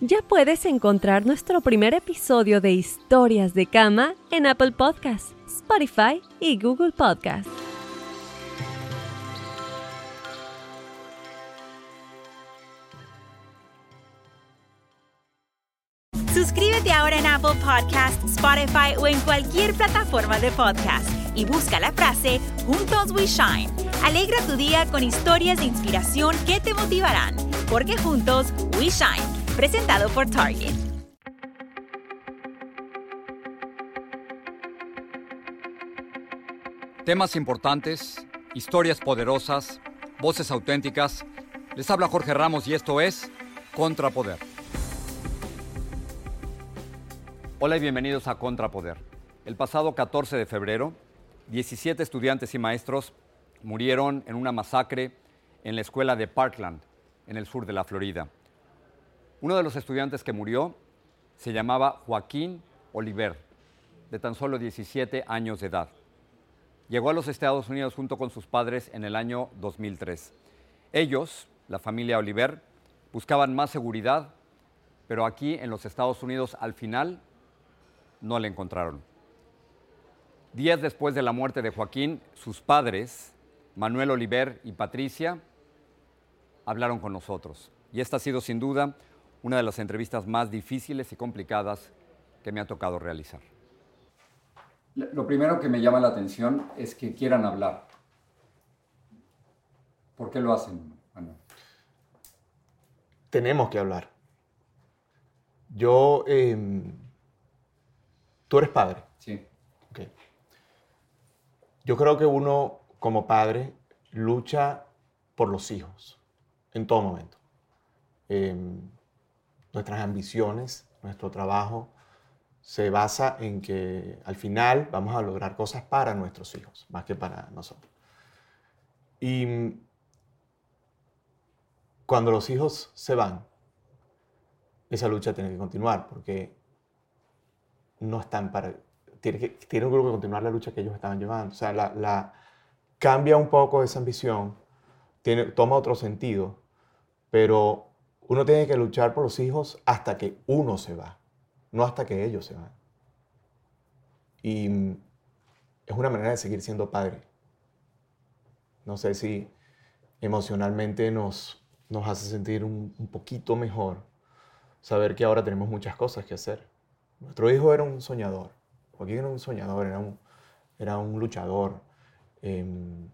Ya puedes encontrar nuestro primer episodio de Historias de Cama en Apple Podcasts, Spotify y Google Podcasts. Suscríbete ahora en Apple Podcasts, Spotify o en cualquier plataforma de podcast y busca la frase Juntos We Shine. Alegra tu día con historias de inspiración que te motivarán, porque juntos We Shine presentado por Target. Temas importantes, historias poderosas, voces auténticas. Les habla Jorge Ramos y esto es Contrapoder. Hola y bienvenidos a Contrapoder. El pasado 14 de febrero, 17 estudiantes y maestros murieron en una masacre en la escuela de Parkland, en el sur de la Florida. Uno de los estudiantes que murió se llamaba Joaquín Oliver, de tan solo 17 años de edad. Llegó a los Estados Unidos junto con sus padres en el año 2003. Ellos, la familia Oliver, buscaban más seguridad, pero aquí en los Estados Unidos al final no le encontraron. Días después de la muerte de Joaquín, sus padres, Manuel Oliver y Patricia, hablaron con nosotros. Y esta ha sido sin duda una de las entrevistas más difíciles y complicadas que me ha tocado realizar. Lo primero que me llama la atención es que quieran hablar. ¿Por qué lo hacen, Tenemos que hablar. Yo, em, tú eres padre. Sí. Yo creo que uno, como padre, lucha por los hijos en todo momento. Em, nuestras ambiciones, nuestro trabajo, se basa en que al final vamos a lograr cosas para nuestros hijos, más que para nosotros. Y cuando los hijos se van, esa lucha tiene que continuar, porque no están para... Tiene, que, tiene un grupo que continuar la lucha que ellos estaban llevando. O sea, la cambia un poco esa ambición, tiene, toma otro sentido, pero uno tiene que luchar por los hijos hasta que uno se va, no hasta que ellos se van. Y es una manera de seguir siendo padre. No sé si emocionalmente nos, nos hace sentir un, poquito mejor saber que ahora tenemos muchas cosas que hacer. Nuestro hijo era un soñador. Joaquín era un soñador, era un, era un luchador. Em,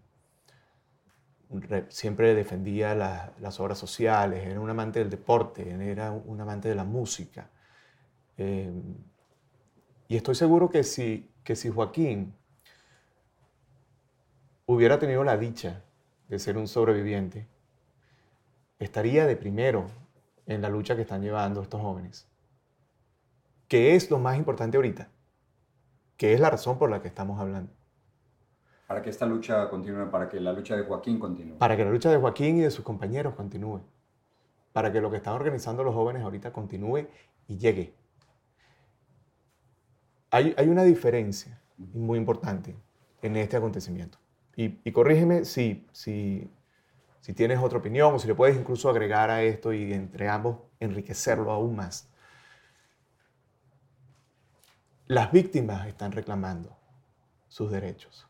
siempre defendía las obras sociales, era un amante del deporte, era un amante de la música. Eh, y estoy seguro que si, que si Joaquín hubiera tenido la dicha de ser un sobreviviente, estaría de primero en la lucha que están llevando estos jóvenes. ¿Qué es lo más importante ahorita? ¿Qué es la razón por la que estamos hablando? Para que esta lucha continúe, para que la lucha de Joaquín continúe. Para que la lucha de Joaquín y de sus compañeros continúe. Para que lo que están organizando los jóvenes ahorita continúe y llegue. Hay, una diferencia muy importante en este acontecimiento. Y, corrígeme si, si tienes otra opinión o si le puedes incluso agregar a esto y entre ambos enriquecerlo aún más. Las víctimas están reclamando sus derechos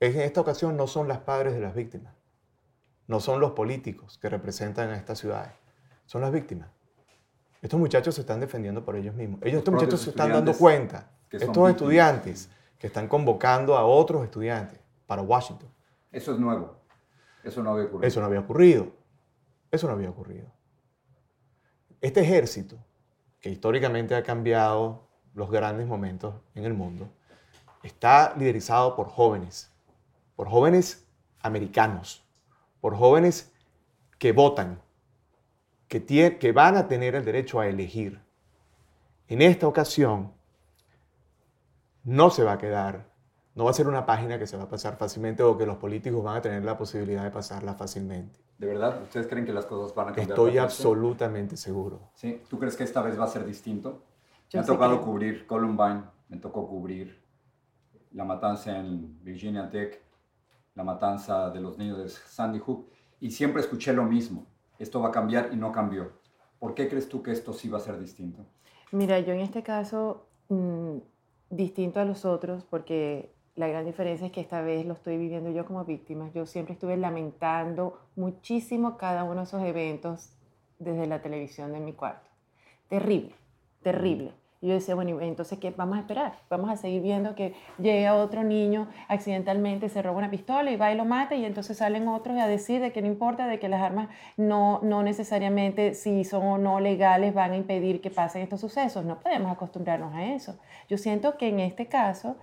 en esta ocasión no son las padres de las víctimas, no son los políticos que representan a estas ciudades, son las víctimas. Estos muchachos se están defendiendo por ellos mismos. Ellos, estos muchachos se están dando cuenta. Estos estudiantes que están convocando a otros estudiantes para Washington. Eso es nuevo. Eso no había ocurrido. Eso no había ocurrido. Eso no había ocurrido. Este ejército, que históricamente ha cambiado los grandes momentos en el mundo, está liderizado por jóvenes por jóvenes americanos, por jóvenes que votan, que, que van a tener el derecho a elegir. En esta ocasión, no se va a quedar, no va a ser una página que se va a pasar fácilmente o que los políticos van a tener la posibilidad de pasarla fácilmente. ¿De verdad? ¿Ustedes creen que las cosas van a cambiar? Estoy absolutamente seguro. Sí. ¿Tú crees que esta vez va a ser distinto? Yo me ha tocado cubrir Columbine, me tocó cubrir la matanza en Virginia Tech, la matanza de los niños de Sandy Hook, y siempre escuché lo mismo. Esto va a cambiar y no cambió. ¿Por qué crees tú que esto sí va a ser distinto? Mira, yo en este caso, mm, distinto a los otros, porque la gran diferencia es que esta vez lo estoy viviendo yo como víctima. Yo siempre estuve lamentando muchísimo cada uno de esos eventos desde la televisión de mi cuarto. Terrible, terrible. Y yo decía, bueno, ¿y entonces ¿qué vamos a esperar? Vamos a seguir viendo que llega otro niño accidentalmente, se roba una pistola y va y lo mata y entonces salen otros a decir de que no importa, de que las armas no, no necesariamente si son o no legales van a impedir que pasen estos sucesos. No podemos acostumbrarnos a eso. Yo siento que en este caso,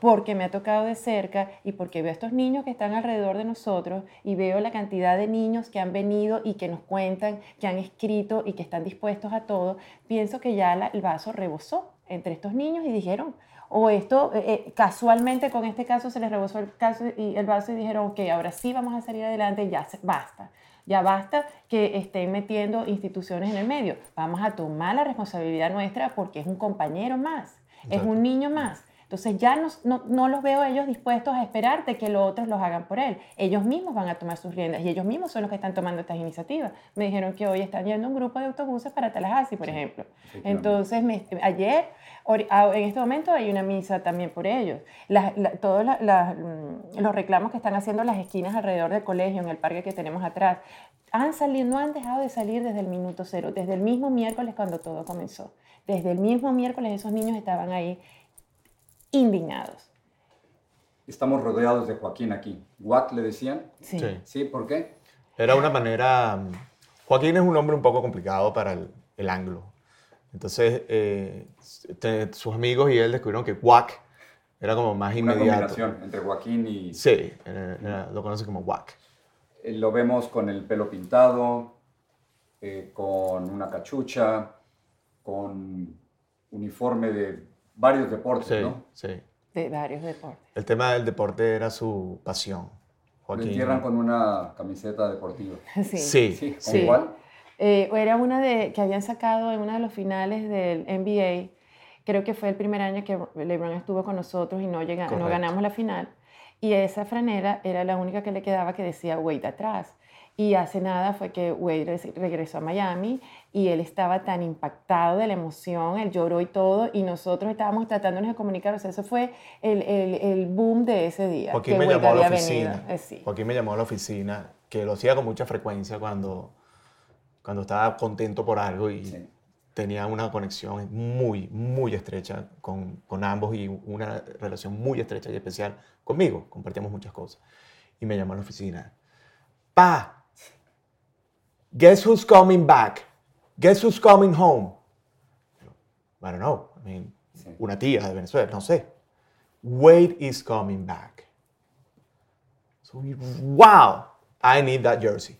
porque me ha tocado de cerca y porque veo a estos niños que están alrededor de nosotros y veo la cantidad de niños que han venido y que nos cuentan, que han escrito y que están dispuestos a todo, pienso que ya la- el vaso rebosó entre estos niños y dijeron, o esto eh, eh, casualmente con este caso se les rebosó el, caso y el vaso y dijeron, ok, ahora sí vamos a salir adelante, ya se- basta. Ya basta que estén metiendo instituciones en el medio. Vamos a tomar la responsabilidad nuestra porque es un compañero más, es un niño más. Entonces ya no, no, no los veo ellos dispuestos a esperar de que los otros los hagan por él. Ellos mismos van a tomar sus riendas y ellos mismos son los que están tomando estas iniciativas. Me dijeron que hoy están yendo un grupo de autobuses para Tallahassee, por ejemplo. Entonces, me- ayer, ori- a- en este momento hay una misa también por ellos. La- todos la- mm, los reclamos que están haciendo las esquinas alrededor del colegio, en el parque que tenemos atrás, han salido, no han dejado de salir desde el minuto cero, desde el mismo miércoles cuando todo comenzó. Desde el mismo miércoles esos niños estaban ahí indignados. Estamos rodeados de Joaquín aquí. ¿Wack le decían? Sí. Sí. ¿Sí? ¿Por qué? Era una manera... Joaquín es un nombre un poco complicado para el, el anglo. Entonces, eh, te- sus amigos y él descubrieron que Wack era como más Una inmediato. combinación entre Joaquín y... Sí, era- era- lo conocen como Wack. Eh, Lo vemos con el pelo pintado, eh, con una cachucha, con uniforme de varios deportes, Sí, ¿no? sí. De varios deportes. El tema del deporte era su pasión. Lo Joaquín. entierran con una camiseta deportiva. Sí. Sí, Sí, ¿con Sí. cuál? Eh, era una de, que habían sacado en uno de los finales del NBA. Creo que fue el primer año que LeBron estuvo con nosotros y no, llega, no ganamos la final. Y esa franela era la única que le quedaba que decía Wade atrás. Y hace nada fue que Wade res- regresó a Miami y él estaba tan impactado de la emoción, él lloró y todo, y nosotros estábamos tratándonos de comunicar. O sea, eso fue el, el, el boom de ese día. Joaquín que me Wade llamó a la oficina. Eh, sí. Joaquín me llamó a la oficina, que lo hacía con mucha frecuencia cuando, cuando estaba contento por algo y Sí. tenía una conexión muy, muy estrecha con, con ambos y una relación muy estrecha y especial conmigo. Compartíamos muchas cosas. Y me llamó a la oficina. Pa, guess who's coming back? Guess who's coming home? I don't know. I mean, Sí. una tía de Venezuela, no sé. Wade is coming back. So we- wow, I need that jersey.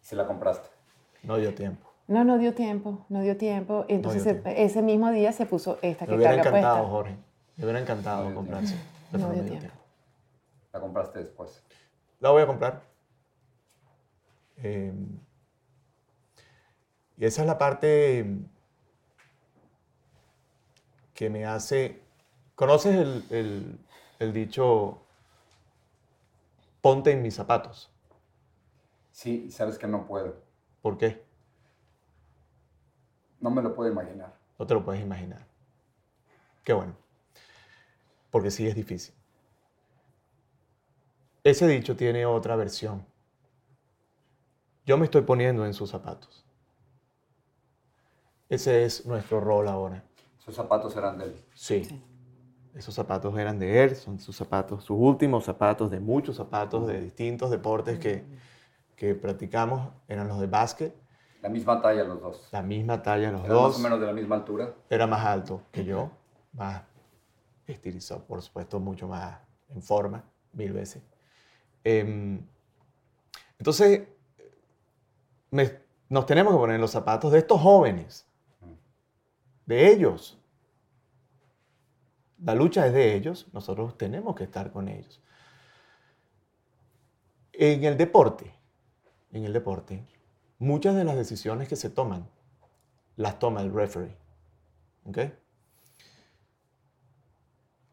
Se la compraste. No dio tiempo. No, no dio tiempo, no dio tiempo. Entonces dio se- tiempo. ese mismo día se puso esta Me que hubiera carga encantado, puesta. Jorge. Me hubiera encantado No dio comprarse. tiempo. pero No dio me tiempo. La compraste después. La voy a comprar. Eh, y esa es la parte que me hace... ¿Conoces el, el- el dicho ponte en mis zapatos? Sí, sabes que no puedo. ¿Por qué? No me lo puedo imaginar. No te lo puedes imaginar. Qué bueno. Porque sí es difícil. Ese dicho tiene otra versión. Yo me estoy poniendo en sus zapatos. Ese es nuestro rol ahora. Sus zapatos eran de él. Sí. Esos zapatos eran de él, son sus zapatos, sus últimos zapatos, de muchos zapatos de distintos deportes que, que practicamos, eran los de básquet, La misma talla los dos. la misma talla los dos. más o menos de la misma altura. era más alto que yo, más estilizado, por supuesto, mucho más en forma, mil veces. Em, entonces, me- nos tenemos que poner en los zapatos de estos jóvenes, de ellos. La lucha es de ellos, nosotros tenemos que estar con ellos. En el deporte, en el deporte, muchas de las decisiones que se toman las toma el referee. ¿ok?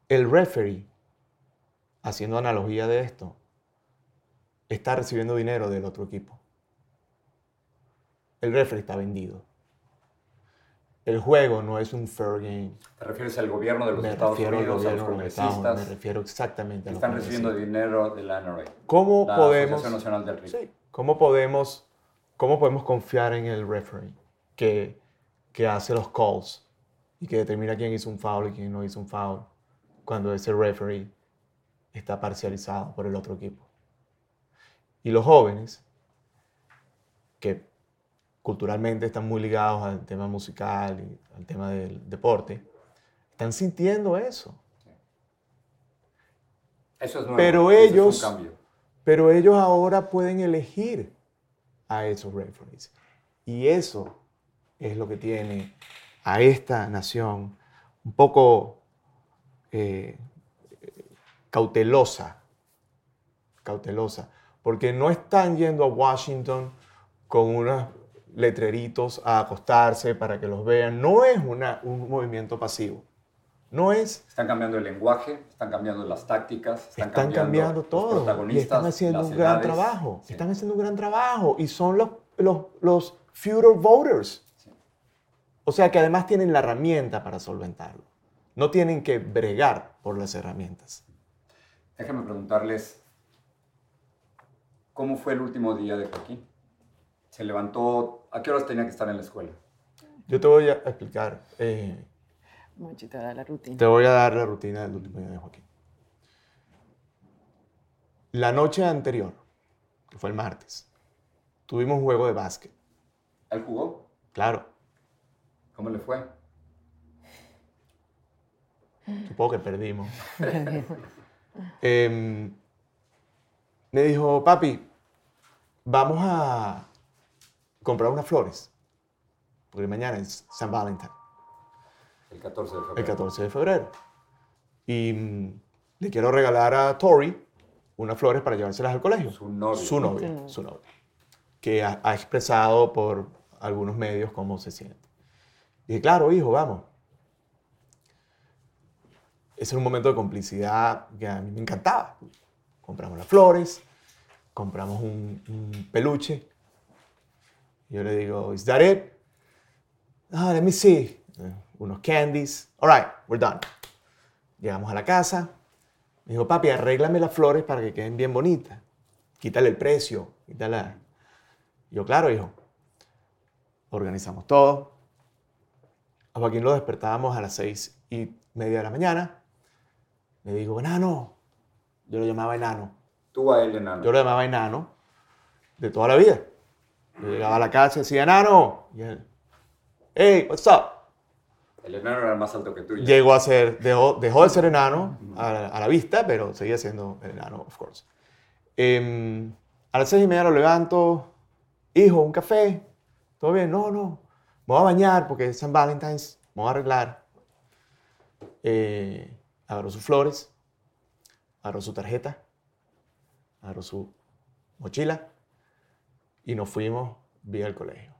El referee, haciendo analogía de esto, está recibiendo dinero del otro equipo. El referee está vendido. El juego no es un fair game. ¿Te refieres al gobierno de los Me Estados refiero al Unidos, a los Unidos, congresistas? Me refiero exactamente a que los están recibiendo dinero de la NRA, ¿Cómo la podemos, Nacional del sí, ¿cómo podemos, cómo podemos confiar en el referee que, que hace los calls y que determina quién hizo un foul y quién no hizo un foul cuando ese referee está parcializado por el otro equipo? Y los jóvenes, que culturalmente están muy ligados al tema musical y al tema del deporte, están sintiendo eso. Eso es nuevo. Pero eso es un ellos- cambio. Pero ellos ahora pueden elegir a esos referees. Y eso es lo que tiene a esta nación un poco eh, cautelosa. Cautelosa. Porque no están yendo a Washington con unos letreritos a acostarse para que los vean. No es una- un movimiento pasivo. No es Están cambiando el lenguaje, están cambiando las tácticas, están, están cambiando los todo y protagonistas, están haciendo un gran edades. trabajo. Sí. Están haciendo un gran trabajo y son los, los, los future voters. O sea que además tienen la herramienta para solventarlo. No tienen que bregar por las herramientas. Déjame preguntarles, ¿cómo fue el último día de Joaquín? Se levantó, ¿a qué horas tenía que estar en la escuela? Yo te voy a explicar, eh, Monchi te da la rutina. te voy a dar la rutina del último día de Joaquín. La noche anterior, que fue el martes, tuvimos un juego de básquet. ¿Él jugó? Claro, ¿Cómo le fue? supongo que perdimos. Em, me dijo, papi, vamos a comprar unas flores, porque mañana es San Valentín, El 14 de febrero. el 14 de febrero. Y mm, le quiero regalar a Tori unas flores para llevárselas al colegio. Su novio. Su novia, Su novia. su novia, que ha, ha expresado por algunos medios cómo se siente. Dije, claro, hijo, vamos. Ese era un momento de complicidad que a mí me encantaba. Compramos las flores, compramos un, un peluche. Yo le digo, ¿is that it? Ah, let me see. Eh, Unos candies. All right, we're done. Llegamos a la casa. Me dijo, papi, arréglame las flores para que queden bien bonitas. Quítale el precio, quítala. Yo, claro, hijo. Organizamos todo. A Joaquín lo despertábamos a las seis y media de la mañana. Le digo, enano. Yo lo llamaba enano. Tú a él, enano. Yo lo llamaba enano de toda la vida. Yo llegaba a la casa y decía, enano. Y él, hey, what's up? El enano era más alto que tú. Llegó a ser, dejó, dejó de ser enano a, a la vista, pero seguía siendo el enano, of course. Em, a las seis y media lo levanto, hijo, un café, ¿todo bien? No, no, me voy a bañar porque es San Valentine's, me voy a arreglar. Eh, agarró sus flores, agarró su tarjeta, agarró su mochila y nos fuimos vía el colegio.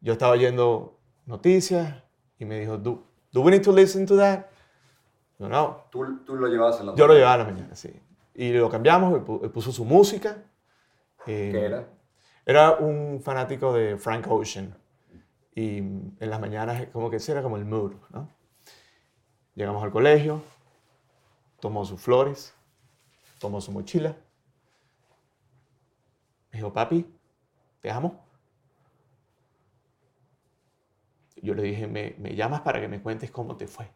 Yo estaba oyendo noticias y me dijo, do, do we need to listen to that? Yo, no. Tú, tú lo llevabas en la Yo lo llevaba a la mañana, sí. Y lo cambiamos, él pu- él puso su música. eh, ¿Qué era? Era un fanático de Frank Ocean. Y en las mañanas, como que ese era como el mood, ¿no? Llegamos al colegio, tomó sus flores, tomó su mochila. Me dijo, papi, te amo. Yo le dije, me, me llamas para que me cuentes cómo te fue.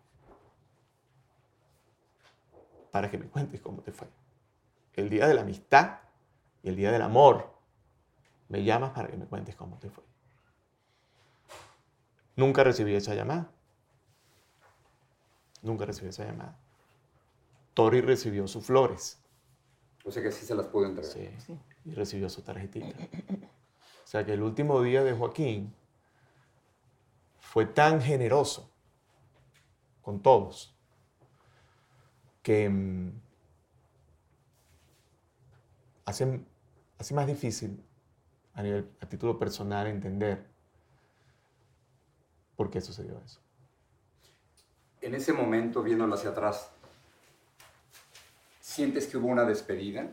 Para que me cuentes cómo te fue. El día de la amistad y el día del amor, me llamas para que me cuentes cómo te fue. Nunca recibí esa llamada. Nunca recibí esa llamada. Tori recibió sus flores. O sea que sí se las pudo entregar. Sí, y recibió su tarjetita. O sea que el último día de Joaquín fue tan generoso con todos que mm, hace, más difícil a nivel, a título personal, entender por qué sucedió eso. En ese momento, viéndolo hacia atrás, ¿sientes que hubo una despedida?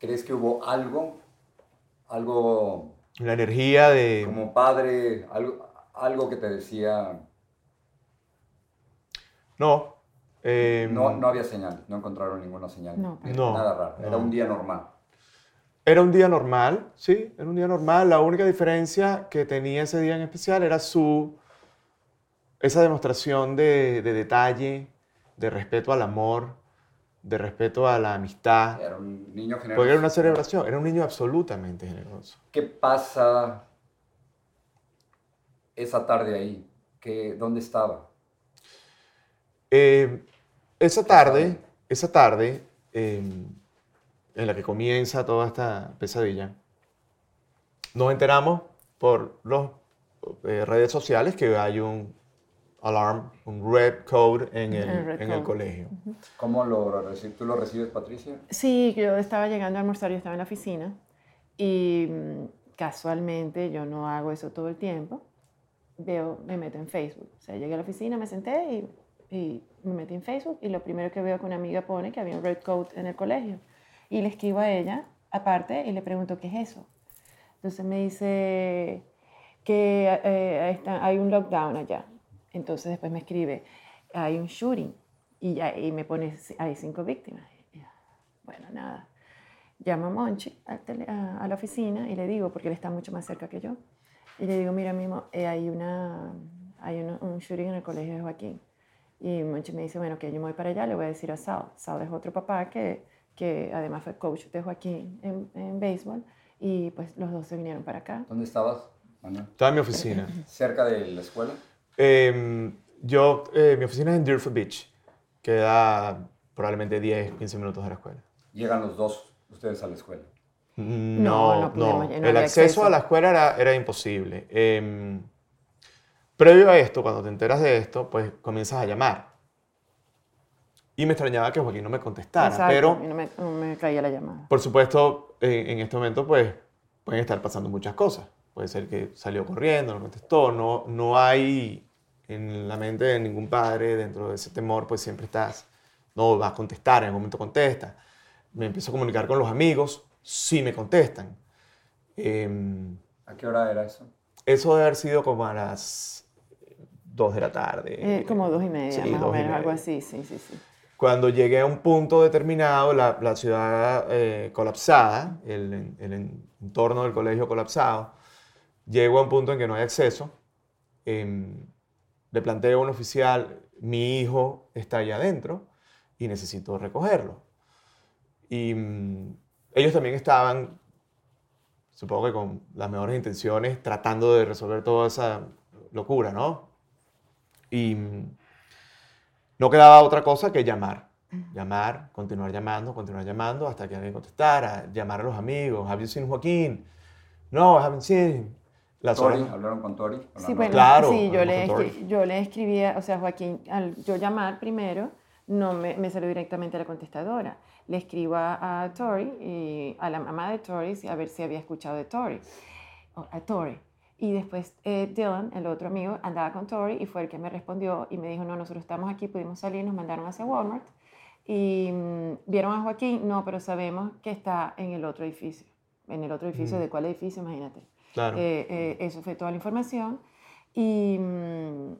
¿Crees que hubo algo? Algo La energía de... como padre, algo, algo que te decía, No. eh, no, no había señal, no encontraron ninguna señal. No, Nada raro, era no. un día normal. Era un día normal, sí, era un día normal. La única diferencia que tenía ese día en especial era su, esa demostración de, de detalle, de respeto al amor, de respeto a la amistad. Era un niño generoso. Porque era una celebración, era un niño absolutamente generoso. ¿Qué pasa esa tarde ahí? ¿Qué, ¿Dónde estaba? Eh, esa tarde, esa tarde, eh, en la que comienza toda esta pesadilla, nos enteramos por las redes sociales que hay un alarm, un red code en el, El en el code. colegio. ¿Cómo lo recibes? ¿Tú lo recibes, Patricia? Sí, yo estaba llegando a almorzar, yo estaba en la oficina y mm, casualmente yo no hago eso todo el tiempo. Veo, me meto en Facebook. O sea, llegué a la oficina, me senté y, y me metí en Facebook y lo primero que veo que una amiga pone que había un red coat en el colegio. Y le escribo a ella aparte y le pregunto qué es eso. Entonces me dice que eh, está- hay un lockdown allá. Entonces después me escribe, hay un shooting y, ya, y me pone, hay cinco víctimas. Bueno, nada. Llamo a Monchi al tele- a, a la oficina y le digo, porque él está mucho más cerca que yo, y le digo, mira, mismo, eh, hay, una, hay una- un shooting en el colegio de Joaquín. Y Monchi me dice, bueno, que yo me voy para allá, le voy a decir a Sal. Sal es otro papá que, que además fue coach de Joaquín en, en béisbol, y pues los dos se vinieron para acá. ¿Dónde estabas, Manuel? Estaba en mi oficina. ¿Cerca de la escuela? Eh, yo, eh, mi oficina es en Deerfield Beach, queda probablemente 10, 15 minutos de la escuela. Llegan los dos ustedes a la escuela. No, no no. podíamos, no El acceso, a la escuela era, era imposible. Em, previo a esto, cuando te enteras de esto, pues comienzas a llamar. Y me extrañaba que Joaquín no me contestara. Exacto, Pero, y no me, no me caía la llamada. por supuesto, en, en este momento, pues pueden estar pasando muchas cosas. Puede ser que salió corriendo, no contestó. No, no hay en la mente de ningún padre, dentro de ese temor, pues siempre estás, no vas a contestar, en algún momento contesta. Me empiezo a comunicar con los amigos, sí me contestan. Em, ¿A qué hora era eso? eso debe haber sido como a las 2 de la tarde. Eh, como dos y media, Sí, más o menos, algo así, sí, sí, sí. Cuando llegué a un punto determinado, la, la ciudad eh, colapsada, el, el en- entorno del colegio colapsado, llego a un punto en que no hay acceso. em, le planteo a un oficial, mi hijo está allá adentro y necesito recogerlo. Y mm, ellos también estaban, supongo que con las mejores intenciones, tratando de resolver toda esa locura, ¿no? Y mm, no quedaba otra cosa que llamar. Llamar, continuar llamando, continuar llamando hasta que alguien contestara, llamar a los amigos. ¿Have you seen Joaquín? No, I haven't seen him. Las ¿Tori? horas- ¿Hablaron con Tori? La Sí, bueno, Claro, sí, yo le, escri- yo le escribía, o sea, Joaquín, al yo llamar primero, no me, me salió directamente a la contestadora. Le escribo a, a Tori, y a la mamá de Tori, si- a ver si había escuchado de Tori, o a Tori. Y después eh, Dylan, el otro amigo, andaba con Tori y fue el que me respondió y me dijo, no, nosotros estamos aquí, pudimos salir, nos mandaron hacia Walmart. Y mm, vieron a Joaquín, no, pero sabemos que está en el otro edificio. ¿En el otro edificio? ¿De cuál edificio? Imagínate. Claro. Eh, eh, eso fue toda la información. Y mm,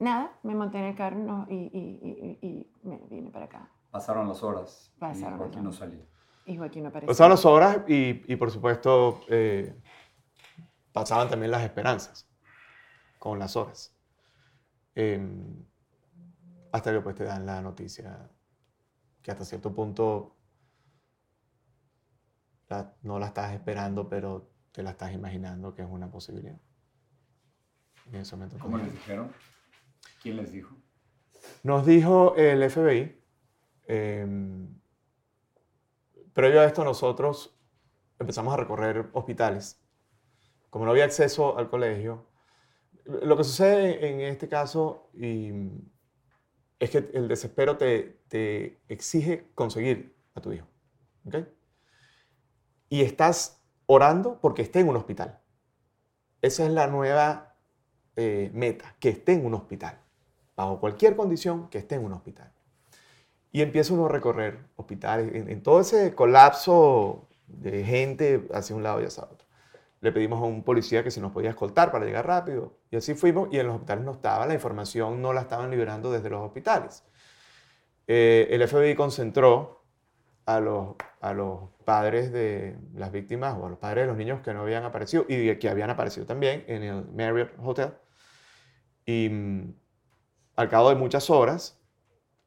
nada, me monté en el carro no, y, y- y- y me vine para acá. Pasaron las horas Pasaron y las Joaquín no horas. salía. Y Joaquín no apareció. Pasaban las horas y, y, por supuesto, eh, pasaban también las esperanzas con las horas. Em, hasta que pues te dan la noticia que hasta cierto punto la- no la estás esperando, pero te la estás imaginando que es una posibilidad. Y en ese momento ¿Cómo les dijeron? ¿Quién les dijo? Nos dijo el FBI, em, previo a esto nosotros empezamos a recorrer hospitales. Como no había acceso al colegio, lo que sucede en este caso, y es que el desespero te, te exige conseguir a tu hijo. ¿ok? Y estás orando porque esté en un hospital. Esa es la nueva eh, meta, que esté en un hospital. Bajo cualquier condición, que esté en un hospital. Y empieza uno a recorrer hospitales, en, todo ese colapso de gente hacia un lado y hacia otro. Le pedimos a un policía que si nos podía escoltar para llegar rápido. Y así fuimos y en los hospitales no estaba, la información no la estaban liberando desde los hospitales. Eh, el FBI concentró a los, a los padres de las víctimas o a los padres de los niños que no habían aparecido y que habían aparecido también en el Marriott Hotel. Y mm, al cabo de muchas horas,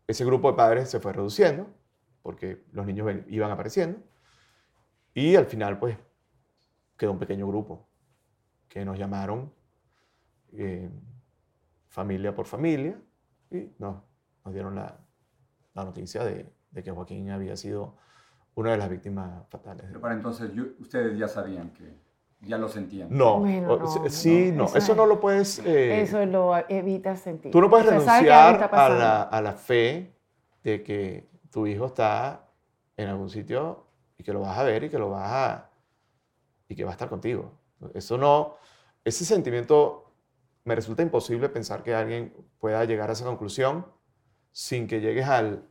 ese grupo de padres se fue reduciendo porque los niños iban apareciendo. Y al final, pues, quedó un pequeño grupo que nos llamaron eh, familia por familia y nos, nos dieron la, la noticia de, de que Joaquín había sido una de las víctimas fatales. Pero para entonces yo- ustedes ya sabían que, ya lo sentían. No, Bueno, no, sí, no, no, eso eso, es- no lo puedes... eh, Eso lo evitas sentir. Tú no puedes O sea, renunciar a la, a la fe de que tu hijo está en algún sitio y que lo vas a ver y que lo vas a... y que va a estar contigo. Eso no... Ese sentimiento me resulta imposible pensar que alguien pueda llegar a esa conclusión sin que llegues al,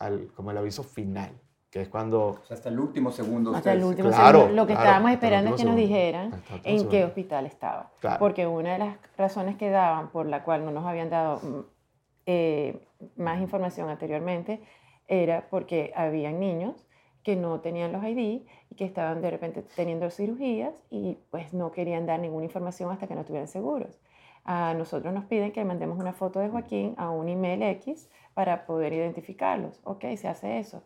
al como el aviso final, que es cuando... O sea, hasta el último segundo. Hasta el ustedes- último Claro, segundo. Lo que claro, estábamos el esperando es que nos dijeran el en qué segundo. hospital estaba. Claro. Porque una de las razones que daban por la cual no nos habían dado mm, eh, más información anteriormente era porque habían niños que no tenían los ID y que estaban de repente teniendo cirugías y pues no querían dar ninguna información hasta que no estuvieran seguros. A nosotros nos piden que mandemos una foto de Joaquín a un email X para poder identificarlos. Ok, se hace eso.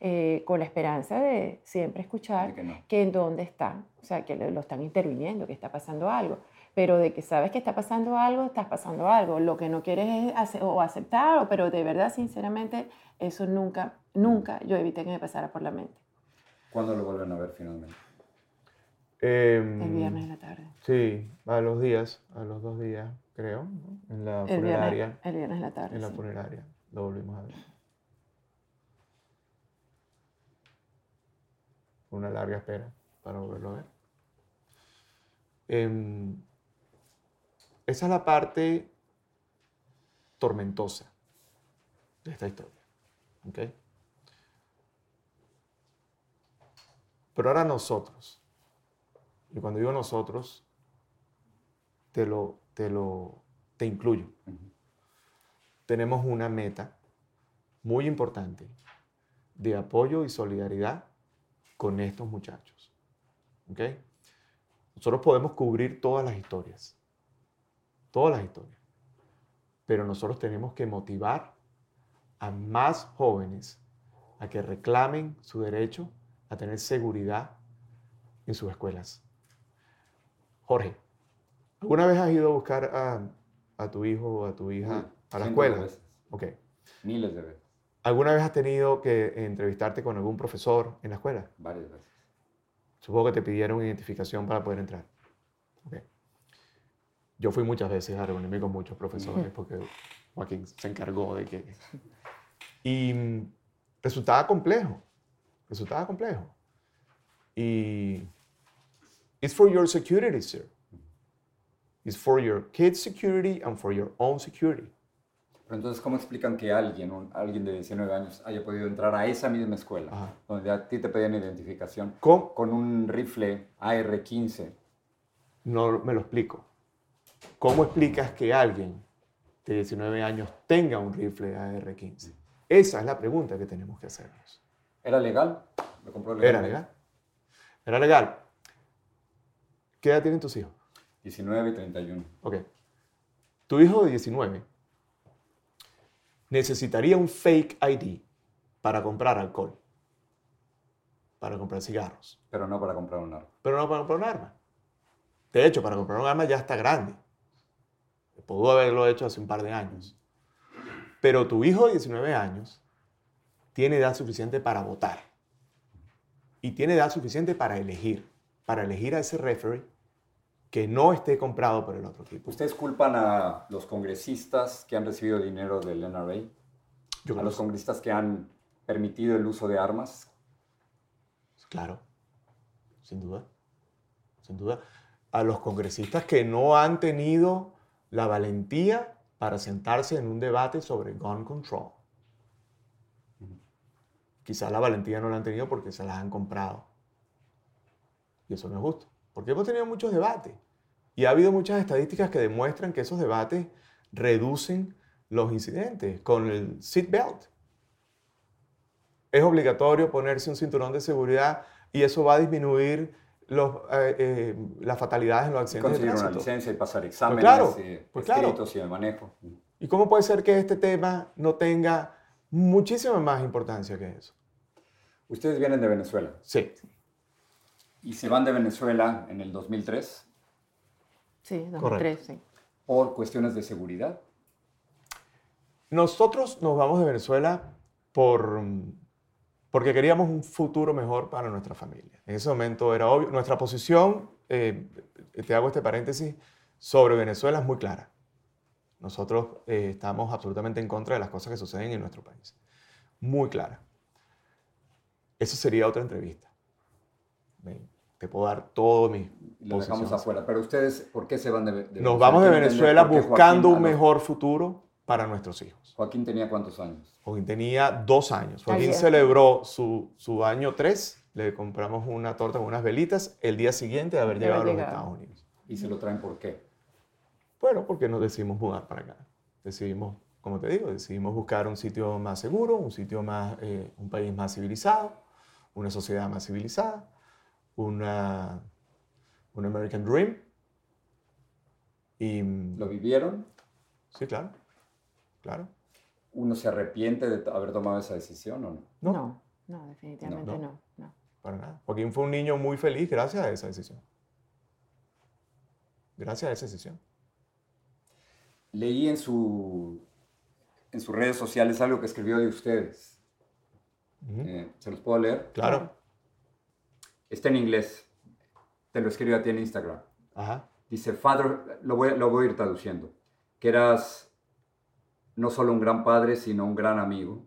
Eh, con la esperanza de siempre escuchar De que no. que en dónde están, o sea, que lo están interviniendo, que está pasando algo. Pero de que sabes que está pasando algo, estás pasando algo. Lo que no quieres es hacer, o aceptar, pero de verdad, sinceramente, eso nunca, nunca yo evité que me pasara por la mente. ¿Cuándo lo vuelven a ver finalmente? em, El viernes en la tarde. Sí, a los días, a los dos días, creo, ¿no? en la El funeraria. viernes, el viernes en la tarde. En la sí. funeraria lo volvimos a ver. Fue una larga espera para volverlo a ver. Em, esa es la parte tormentosa de esta historia. ¿ok? Pero ahora nosotros, y cuando digo nosotros, te lo, te lo, te incluyo tenemos una meta muy importante de apoyo y solidaridad con estos muchachos. ¿ok? Nosotros podemos cubrir todas las historias, todas las historias, pero nosotros tenemos que motivar a más jóvenes a que reclamen su derecho a tener seguridad en sus escuelas. Jorge, ¿alguna vez has ido a buscar a, a tu hijo o a tu hija a la escuela? veces, Ok. Miles de veces, ¿Alguna vez has tenido que entrevistarte con algún profesor en la escuela? varias veces. Supongo que te pidieron identificación para poder entrar. Ok. Yo fui muchas veces a reunirme con muchos profesores porque Joaquín se encargó de que... Y mm, resultaba complejo, resultaba complejo. Y... It's for your security, sir. It's for your kids' security and for your own security. Pero entonces, ¿cómo explican que alguien, un- alguien de 19 años, haya podido entrar a esa misma escuela, Ajá. donde a ti te pedían identificación, ¿Cómo? con un rifle AR-15? No me lo explico. ¿Cómo explicas que alguien de 19 años tenga un rifle AR-15? Esa es la pregunta que tenemos que hacernos. ¿Era legal? ¿Lo compró ¿Era legalmente? legal? ¿Era legal? ¿Qué edad tienen tus hijos? 19 y 31. Ok. Tu hijo de 19 necesitaría un fake ID para comprar alcohol, para comprar cigarros, Pero no para comprar un arma. pero no para comprar un arma. De hecho, para comprar un arma ya está grande. Pudo haberlo hecho hace un par de años. Pero tu hijo de 19 años tiene edad suficiente para votar. Y tiene edad suficiente para elegir. Para elegir a ese referee que no esté comprado por el otro equipo. ¿Ustedes culpan a los congresistas que han recibido dinero del NRA? Yo ¿A los congresistas que han permitido el uso de armas? Claro, sin duda, sin duda. A los congresistas que no han tenido la valentía para sentarse en un debate sobre gun control. Quizás la valentía no la han tenido porque se las han comprado. Y eso no es justo. Porque hemos tenido muchos debates. Y ha habido muchas estadísticas que demuestran que esos debates reducen los incidentes con el seat belt. Es obligatorio ponerse un cinturón de seguridad y eso va a disminuir los, eh, eh, las fatalidades en los accidentes de Conseguir una tránsito. licencia y pasar exámenes claro, eh, pues claro. escritos y de manejo. ¿Y cómo puede ser que este tema no tenga muchísima más importancia que eso? Ustedes vienen de Venezuela Sí, y se van de Venezuela en el 2003 Sí, 2003, Correcto. sí. por cuestiones de seguridad. nosotros nos vamos de Venezuela por, porque queríamos un futuro mejor para nuestra familia. En ese momento era obvio, nuestra posición, eh, te hago este paréntesis, sobre Venezuela es muy clara. Nosotros eh, estamos absolutamente en contra de las cosas que suceden en nuestro país. Muy clara. Eso sería otra entrevista. Ven, Te puedo dar todo mi lo dejamos afuera. Pero ustedes, ¿por qué se van de, de Venezuela? Nos vamos de Venezuela Joaquín buscando a un mejor futuro para nuestros hijos. Joaquín tenía cuántos años? Joaquín tenía dos años. Joaquín Ayer. celebró su, su año tres. Le compramos una torta con unas velitas el día siguiente de haber De llegado a los llegado. Estados Unidos. ¿Y se lo traen por qué? Bueno, porque nos decidimos mudar para acá. Decidimos, como te digo, decidimos buscar un sitio más seguro, un sitio más, eh, un país más civilizado, una sociedad más civilizada, una, un American Dream. Y mm, ¿Lo vivieron? sí, claro, claro. ¿Uno se arrepiente de haber tomado esa decisión o no? No. No, no, definitivamente No, no. no. Para nada. Joaquín fue un niño muy feliz gracias a esa decisión. Gracias a esa decisión. Leí en, su, en sus redes sociales algo que escribió de ustedes. Eh, ¿Se los puedo leer? Claro. Está en inglés. Te lo escribo a ti en Instagram. Ajá. Dice, Father, lo voy, lo voy a ir traduciendo, que eras no solo un gran padre, sino un gran amigo.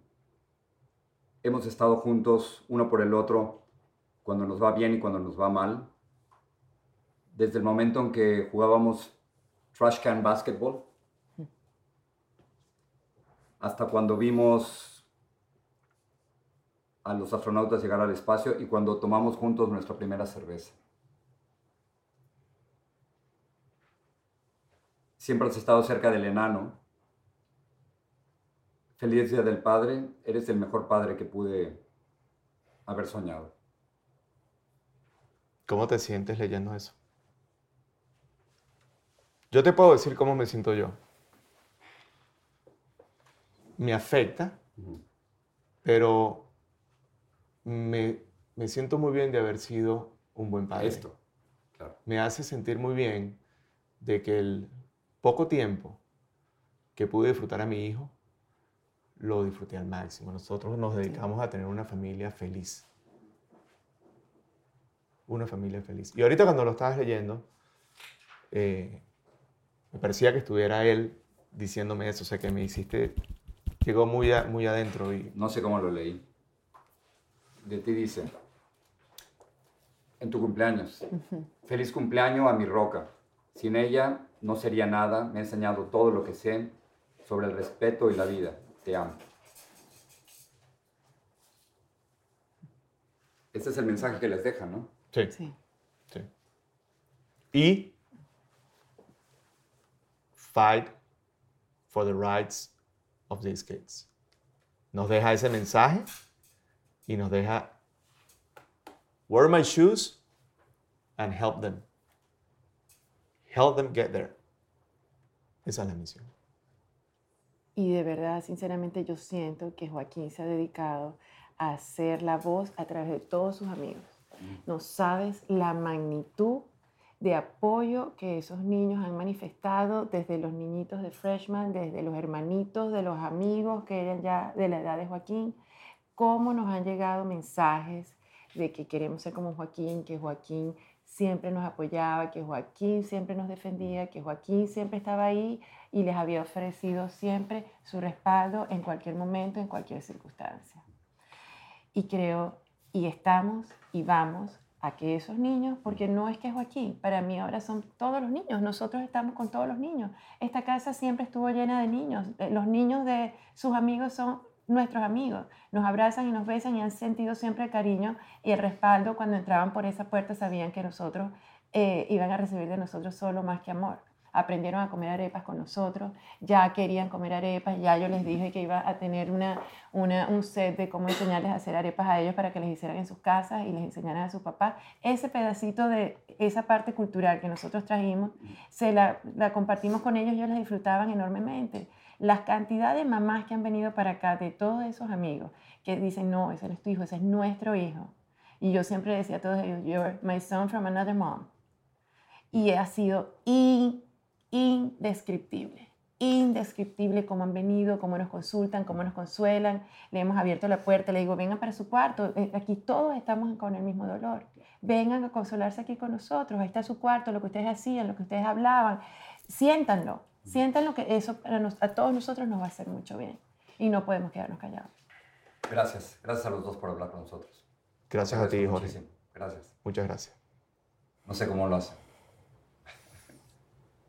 Hemos estado juntos uno por el otro cuando nos va bien y cuando nos va mal. Desde el momento en que jugábamos trash can basketball hasta cuando vimos a los astronautas llegar al espacio y cuando tomamos juntos nuestra primera cerveza. Siempre has estado cerca del enano. Feliz Día del Padre. Eres el mejor padre que pude haber soñado. ¿Cómo te sientes leyendo eso? Yo te puedo decir cómo me siento yo. Me afecta, pero me, me siento muy bien de haber sido un buen padre. Esto. Claro. me hace sentir muy bien de que el poco tiempo que pude disfrutar a mi hijo, lo disfruté al máximo. Nosotros nos dedicamos a tener una familia feliz. Una familia feliz. Y ahorita cuando lo estabas leyendo, eh, me parecía que estuviera él diciéndome eso. O sea, que me hiciste, llegó muy, a- muy adentro y No sé cómo lo leí. De ti dice, en tu cumpleaños, feliz cumpleaños a mi roca. Sin ella no sería nada. Me ha enseñado todo lo que sé sobre el respeto y la vida. Te amo. Este es el mensaje que les deja, ¿no? Sí, Sí. sí. Y fight for the rights of these kids. Nos deja ese mensaje y nos deja wear my shoes and help them. Help them get there. Esa es la misión. Y de verdad, sinceramente, yo siento que Joaquín se ha dedicado a ser la voz a través de todos sus amigos. No sabes la magnitud de apoyo que esos niños han manifestado desde los niñitos de freshman, desde los hermanitos, de los amigos que eran ya de la edad de Joaquín, cómo nos han llegado mensajes de que queremos ser como Joaquín, que Joaquín siempre nos apoyaba, que Joaquín siempre nos defendía, que Joaquín siempre estaba ahí y les había ofrecido siempre su respaldo en cualquier momento, en cualquier circunstancia. Y creo, y estamos y vamos a que esos niños, porque no es que Joaquín, para mí ahora son todos los niños, nosotros estamos con todos los niños. Esta casa siempre estuvo llena de niños, eh, los niños de sus amigos son nuestros amigos, nos abrazan y nos besan y han sentido siempre el cariño y el respaldo cuando entraban por esa puerta, sabían que nosotros eh, iban a recibir de nosotros solo más que amor aprendieron a comer arepas con nosotros, ya querían comer arepas, ya yo les dije que iba a tener una, un set de cómo enseñarles a hacer arepas a ellos para que les hicieran en sus casas y les enseñaran a sus papás. Ese pedacito de esa parte cultural que nosotros trajimos, se la, la compartimos con ellos, ellos la disfrutaban enormemente. Las cantidades de mamás que han venido para acá, de todos esos amigos, que dicen, no, ese no es tu hijo, ese es nuestro hijo. Y yo siempre decía a todos ellos, you're my son from another mom. Y ha sido increíble indescriptible, indescriptible cómo han venido, cómo nos consultan, cómo nos consuelan. Le hemos abierto la puerta, le digo, vengan para su cuarto, eh, aquí todos estamos con el mismo dolor. Vengan a consolarse aquí con nosotros, ahí está su cuarto, lo que ustedes hacían, lo que ustedes hablaban. Siéntanlo, siéntanlo que eso a todos nosotros nos va a hacer mucho bien y no podemos quedarnos callados. Gracias, gracias a los dos por hablar con nosotros. Gracias a ti, Jorge. Gracias. Muchas gracias. No sé cómo lo hacen.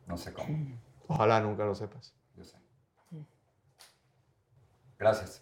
No sé cómo. Ojalá nunca lo sepas. Yo sé. Gracias.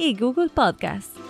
y Google Podcasts.